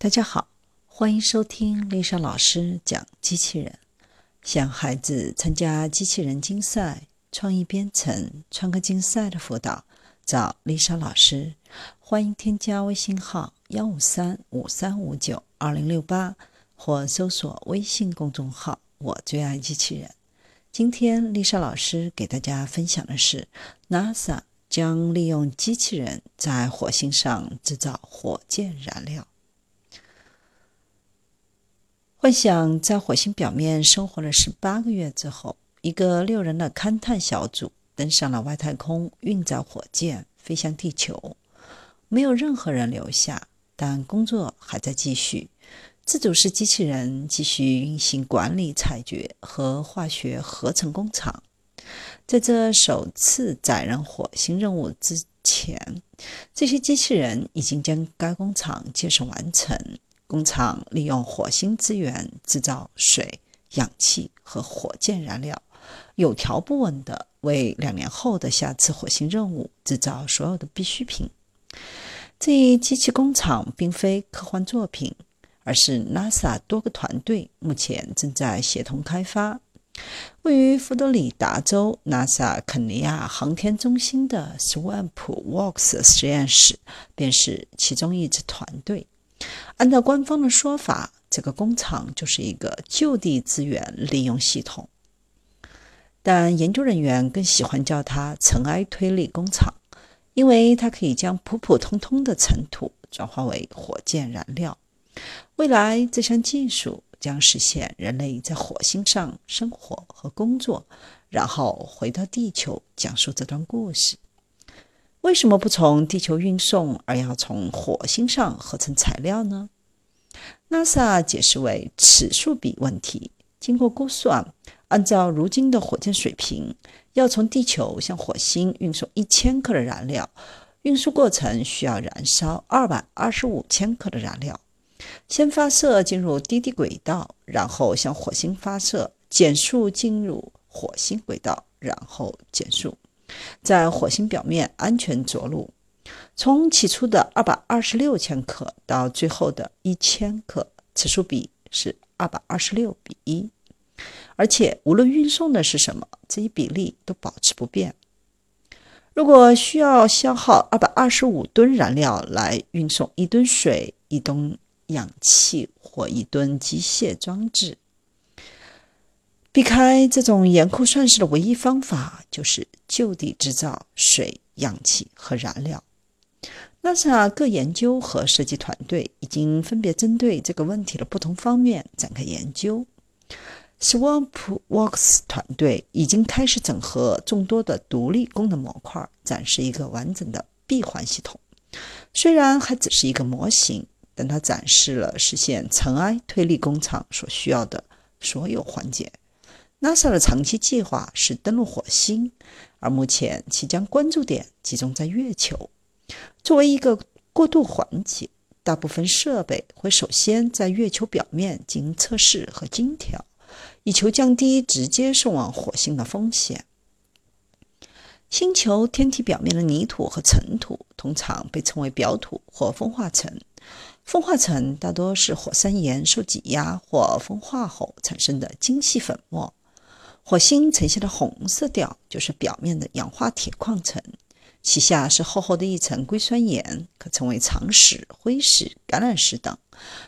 大家好，欢迎收听丽莎老师讲机器人。想孩子参加机器人竞赛、创意编程、创客竞赛的辅导，找丽莎老师。欢迎添加微信号幺五三五三五九二零六八，或搜索微信公众号“我最爱机器人”。今天丽莎老师给大家分享的是，NASA 将利用机器人在火星上制造火箭燃料。幻想在火星表面生活了十八个月之后，一个六人的勘探小组登上了外太空，运载火箭飞向地球。没有任何人留下，但工作还在继续。自主式机器人继续运行管理采掘和化学合成工厂。在这首次载人火星任务之前，这些机器人已经将该工厂建设完成。工厂利用火星资源制造水、氧气和火箭燃料，有条不紊地为两年后的下次火星任务制造所有的必需品。这一机器工厂并非科幻作品，而是 NASA 多个团队目前正在协同开发。位于佛罗里达州 NASA 肯尼亚航天中心的 Swamp Works 实验室便是其中一支团队。按照官方的说法，这个工厂就是一个就地资源利用系统，但研究人员更喜欢叫它尘埃推力工厂，因为它可以将普普通通的尘土转化为火箭燃料。未来，这项技术将实现人类在火星上生活和工作，然后回到地球讲述这段故事。为什么不从地球运送，而要从火星上合成材料呢？NASA 解释为尺数比问题。经过估算，按照如今的火箭水平，要从地球向火星运送一千克的燃料，运输过程需要燃烧二百二十五千克的燃料。先发射进入低地轨道，然后向火星发射，减速进入火星轨道，然后减速。在火星表面安全着陆，从起初的二百二十六千克到最后的一千克，此数比是二百二十六比一，而且无论运送的是什么，这一比例都保持不变。如果需要消耗二百二十五吨燃料来运送一吨水、一吨氧气或一吨机械装置，避开这种严酷算式的唯一方法就是就地制造水、氧气和燃料。NASA 各研究和设计团队已经分别针对这个问题的不同方面展开研究。Swamp Works 团队已经开始整合众多的独立功能模块，展示一个完整的闭环系统。虽然还只是一个模型，但它展示了实现尘埃推力工厂所需要的所有环节。NASA 的长期计划是登陆火星，而目前其将关注点集中在月球。作为一个过渡环节，大部分设备会首先在月球表面进行测试和精调，以求降低直接送往火星的风险。星球天体表面的泥土和尘土通常被称为表土或风化层。风化层大多是火山岩受挤压或风化后产生的精细粉末。火星呈现的红色调就是表面的氧化铁矿层，其下是厚厚的一层硅酸盐，可称为长石、灰石、橄榄石等，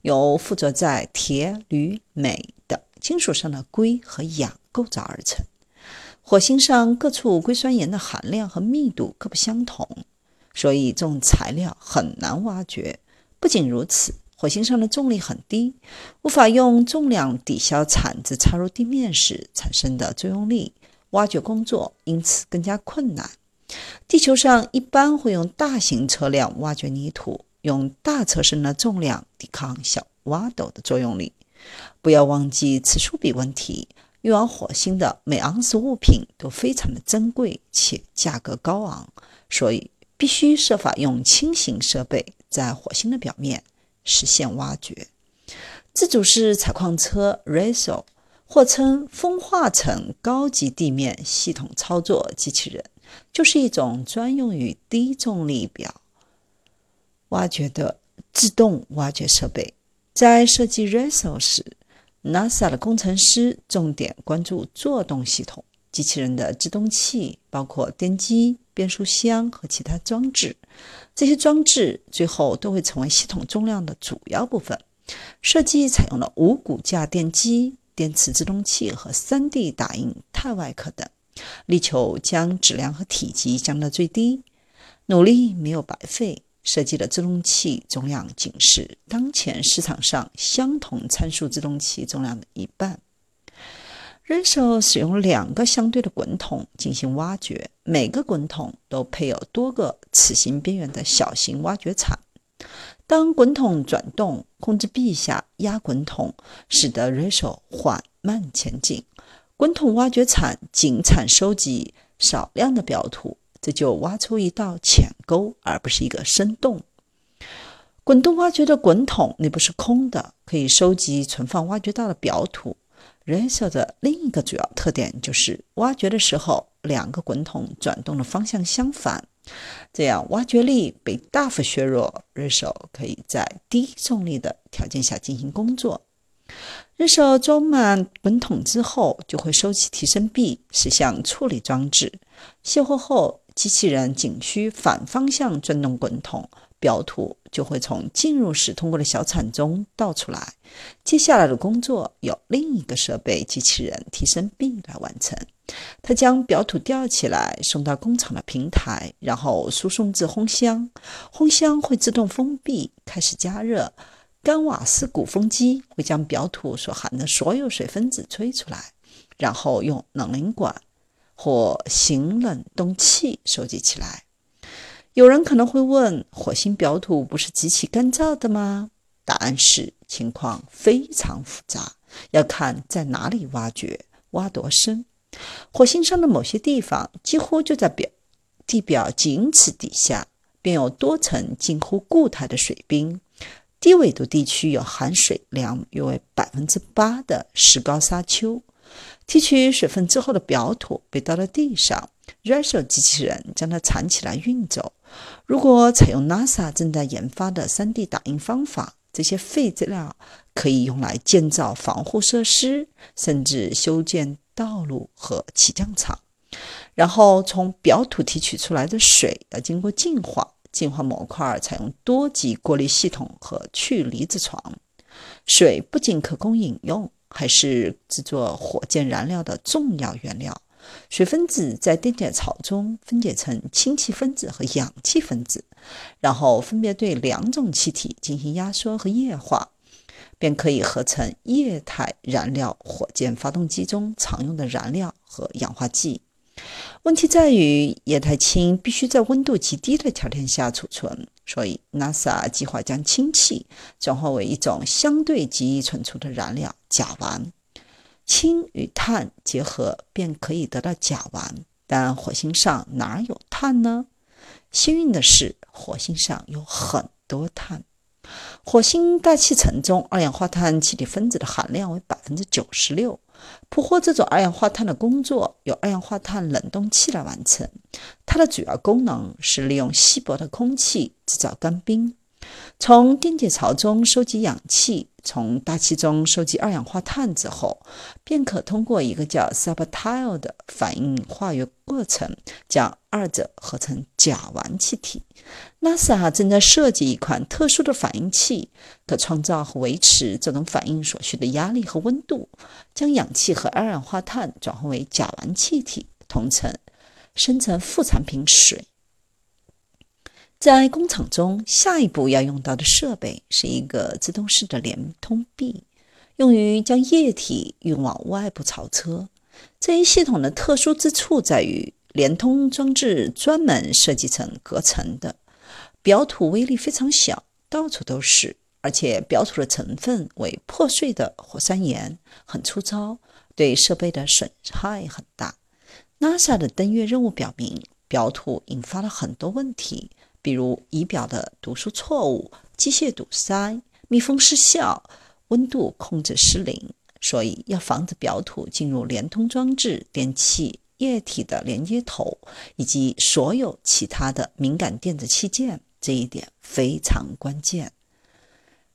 由附着在铁、铝、镁等金属上的硅和氧构造而成。火星上各处硅酸盐的含量和密度各不相同，所以这种材料很难挖掘。不仅如此。火星上的重力很低，无法用重量抵消铲子插入地面时产生的作用力，挖掘工作因此更加困难。地球上一般会用大型车辆挖掘泥土，用大车身的重量抵抗小挖斗的作用力。不要忘记此处比问题，运往火星的每盎司物品都非常的珍贵且价格高昂，所以必须设法用轻型设备在火星的表面。实现挖掘。自主式采矿车 Raso，或称风化层高级地面系统操作机器人，就是一种专用于低重力表挖掘的自动挖掘设备。在设计 RESO 时，NASA 的工程师重点关注作动系统。机器人的制动器包括电机、变速箱和其他装置，这些装置最后都会成为系统重量的主要部分。设计采用了无骨架电机、电磁制动器和 3D 打印钛外壳等，力求将质量和体积降到最低。努力没有白费，设计的制动器重量仅是当前市场上相同参数制动器重量的一半。人手使用两个相对的滚筒进行挖掘，每个滚筒都配有多个齿形边缘的小型挖掘铲。当滚筒转动，控制臂下压滚筒，使得人手缓慢前进。滚筒挖掘铲仅铲收集少量的表土，这就挖出一道浅沟，而不是一个深洞。滚动挖掘的滚筒内部是空的，可以收集存放挖掘到的表土。人手的另一个主要特点就是挖掘的时候，两个滚筒转动的方向相反，这样挖掘力被大幅削弱。人手可以在低重力的条件下进行工作。人手装满滚筒之后，就会收起提升臂，驶向处理装置。卸货后，机器人仅需反方向转动滚筒。表土就会从进入时通过的小铲中倒出来。接下来的工作由另一个设备机器人提升臂来完成。它将表土吊起来，送到工厂的平台，然后输送至烘箱。烘箱会自动封闭，开始加热。干瓦斯鼓风机会将表土所含的所有水分子吹出来，然后用冷凝管或行冷冻器收集起来。有人可能会问：火星表土不是极其干燥的吗？答案是：情况非常复杂，要看在哪里挖掘、挖多深。火星上的某些地方几乎就在表地表仅此底下，便有多层近乎固态的水冰。低纬度地区有含水量约为百分之八的石膏沙丘。提取水分之后的表土被倒到地上 r a c h e l 机器人将它铲起来运走。如果采用 NASA 正在研发的 3D 打印方法，这些废资料可以用来建造防护设施，甚至修建道路和起降场。然后从表土提取出来的水要经过净化，净化模块采用多级过滤系统和去离子床。水不仅可供饮用。还是制作火箭燃料的重要原料。水分子在电解槽中分解成氢气分子和氧气分子，然后分别对两种气体进行压缩和液化，便可以合成液态燃料。火箭发动机中常用的燃料和氧化剂。问题在于，液态氢必须在温度极低的条件下储存，所以 NASA 计划将氢气转化为一种相对极易存储的燃料——甲烷。氢与碳结合便可以得到甲烷，但火星上哪有碳呢？幸运的是，火星上有很多碳。火星大气层中二氧化碳气体分子的含量为百分之九十六。捕获这种二氧化碳的工作由二氧化碳冷冻器来完成。它的主要功能是利用稀薄的空气制造干冰。从电解槽中收集氧气，从大气中收集二氧化碳之后，便可通过一个叫 subtile 的反应化学过程，将二者合成甲烷气体。NASA 正在设计一款特殊的反应器，可创造和维持这种反应所需的压力和温度，将氧气和二氧化碳转化为甲烷气体，同层生成副产品水。在工厂中，下一步要用到的设备是一个自动式的连通臂，用于将液体运往外部槽车。这一系统的特殊之处在于，连通装置专门设计成隔层的，表土威力非常小，到处都是，而且表土的成分为破碎的火山岩，很粗糙，对设备的损害很大。NASA 的登月任务表明，表土引发了很多问题。比如仪表的读数错误、机械堵塞、密封失效、温度控制失灵，所以要防止表土进入连通装置、电器、液体的连接头以及所有其他的敏感电子器件，这一点非常关键。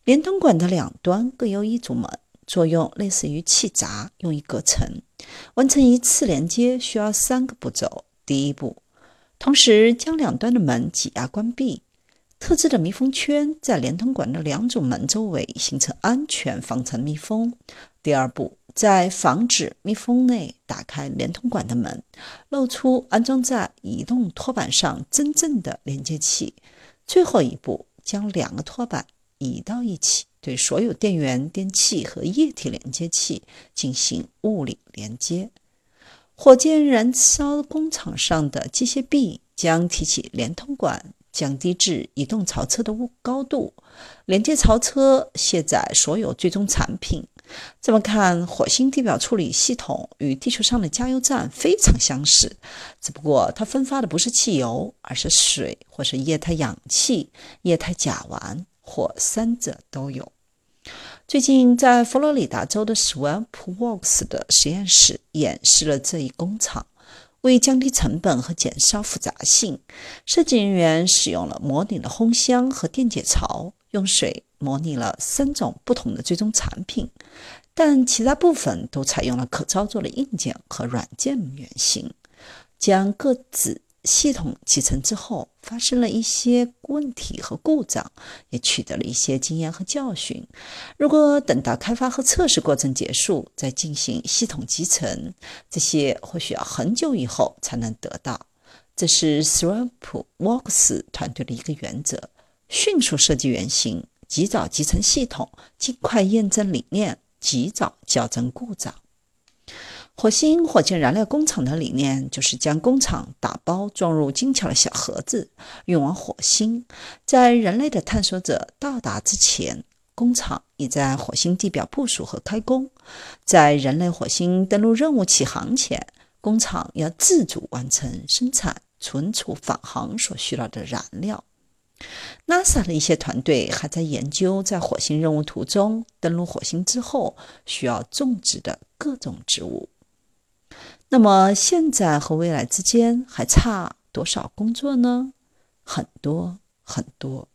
连通管的两端各有一组门，作用类似于气闸，用于隔层。完成一次连接需要三个步骤。第一步，同时将两端的门挤压关闭。特制的密封圈在连通管的两组门周围形成安全防尘密封。第二步，在防止密封内打开连通管的门，露出安装在移动托板上真正的连接器。最后一步，将两个托板移到一起，对所有电源、电器和液体连接器进行物理连接。火箭燃烧工厂上的机械臂将提起连通管。降低至移动槽车的高度，连接槽车卸载所有最终产品。这么看，火星地表处理系统与地球上的加油站非常相似，只不过它分发的不是汽油，而是水，或是液态氧气、液态甲烷，或三者都有。最近，在佛罗里达州的 Swamp Works 的实验室演示了这一工厂。为降低成本和减少复杂性，设计人员使用了模拟的烘箱和电解槽，用水模拟了三种不同的最终产品，但其他部分都采用了可操作的硬件和软件原型，将各自。系统集成之后，发生了一些问题和故障，也取得了一些经验和教训。如果等到开发和测试过程结束再进行系统集成，这些或许要很久以后才能得到。这是 Swamp Works 团队的一个原则：迅速设计原型，及早集成系统，尽快验证理念，及早校正故障。火星火箭燃料工厂的理念就是将工厂打包装入精巧的小盒子，运往火星。在人类的探索者到达之前，工厂已在火星地表部署和开工。在人类火星登陆任务起航前，工厂要自主完成生产、存储返航所需要的燃料。NASA 的一些团队还在研究在火星任务途中登陆火星之后需要种植的各种植物。那么，现在和未来之间还差多少工作呢？很多很多。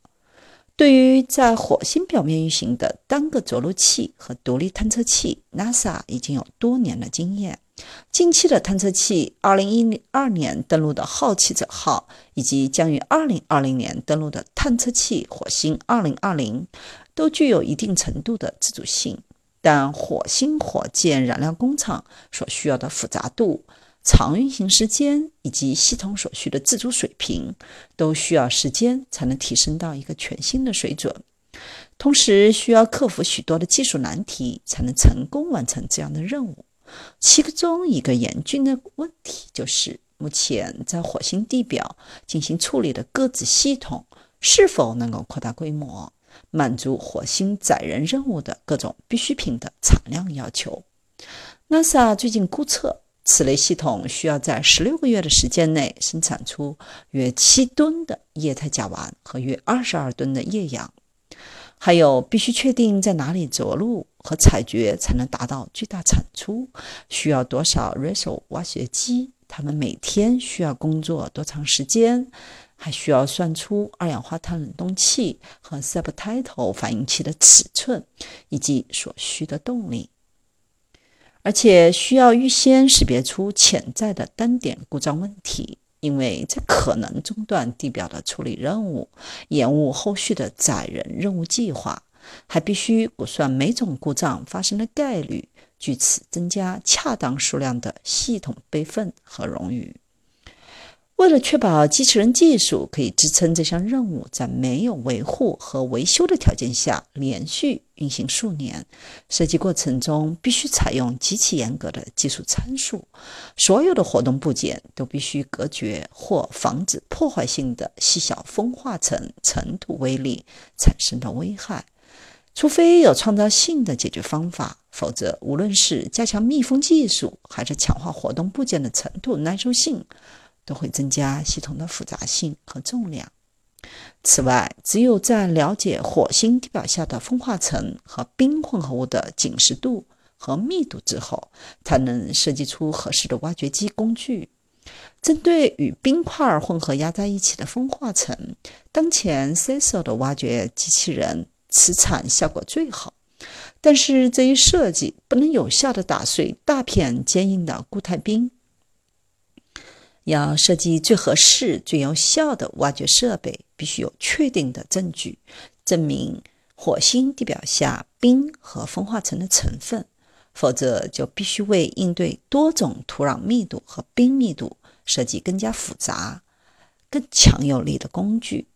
对于在火星表面运行的单个着陆器和独立探测器，NASA 已经有多年的经验。近期的探测器，2012年登陆的好奇者号，以及将于2020年登陆的探测器火星2020，都具有一定程度的自主性。但火星火箭燃料工厂所需要的复杂度、长运行时间以及系统所需的自主水平，都需要时间才能提升到一个全新的水准。同时，需要克服许多的技术难题，才能成功完成这样的任务。其中一个严峻的问题就是，目前在火星地表进行处理的各自系统是否能够扩大规模。满足火星载人任务的各种必需品的产量要求。NASA 最近估测，此类系统需要在十六个月的时间内生产出约七吨的液态甲烷和约二十二吨的液氧。还有，必须确定在哪里着陆和采掘才能达到最大产出，需要多少 RESO 挖掘机，他们每天需要工作多长时间。还需要算出二氧化碳冷冻器和 subtitle 反应器的尺寸以及所需的动力，而且需要预先识别出潜在的单点故障问题，因为这可能中断地表的处理任务，延误后续的载人任务计划。还必须估算每种故障发生的概率，据此增加恰当数量的系统备份和冗余。为了确保机器人技术可以支撑这项任务在没有维护和维修的条件下连续运行数年，设计过程中必须采用极其严格的技术参数。所有的活动部件都必须隔绝或防止破坏性的细小风化层尘土微粒产生的危害。除非有创造性的解决方法，否则无论是加强密封技术，还是强化活动部件的尘土耐受性。都会增加系统的复杂性和重量。此外，只有在了解火星地表下的风化层和冰混合物的紧实度和密度之后，才能设计出合适的挖掘机工具。针对与冰块混合压在一起的风化层，当前 CISO 的挖掘机器人磁场效果最好。但是这一设计不能有效地打碎大片坚硬的固态冰。要设计最合适、最有效的挖掘设备，必须有确定的证据，证明火星地表下冰和风化层的成分，否则就必须为应对多种土壤密度和冰密度设计更加复杂、更强有力的工具。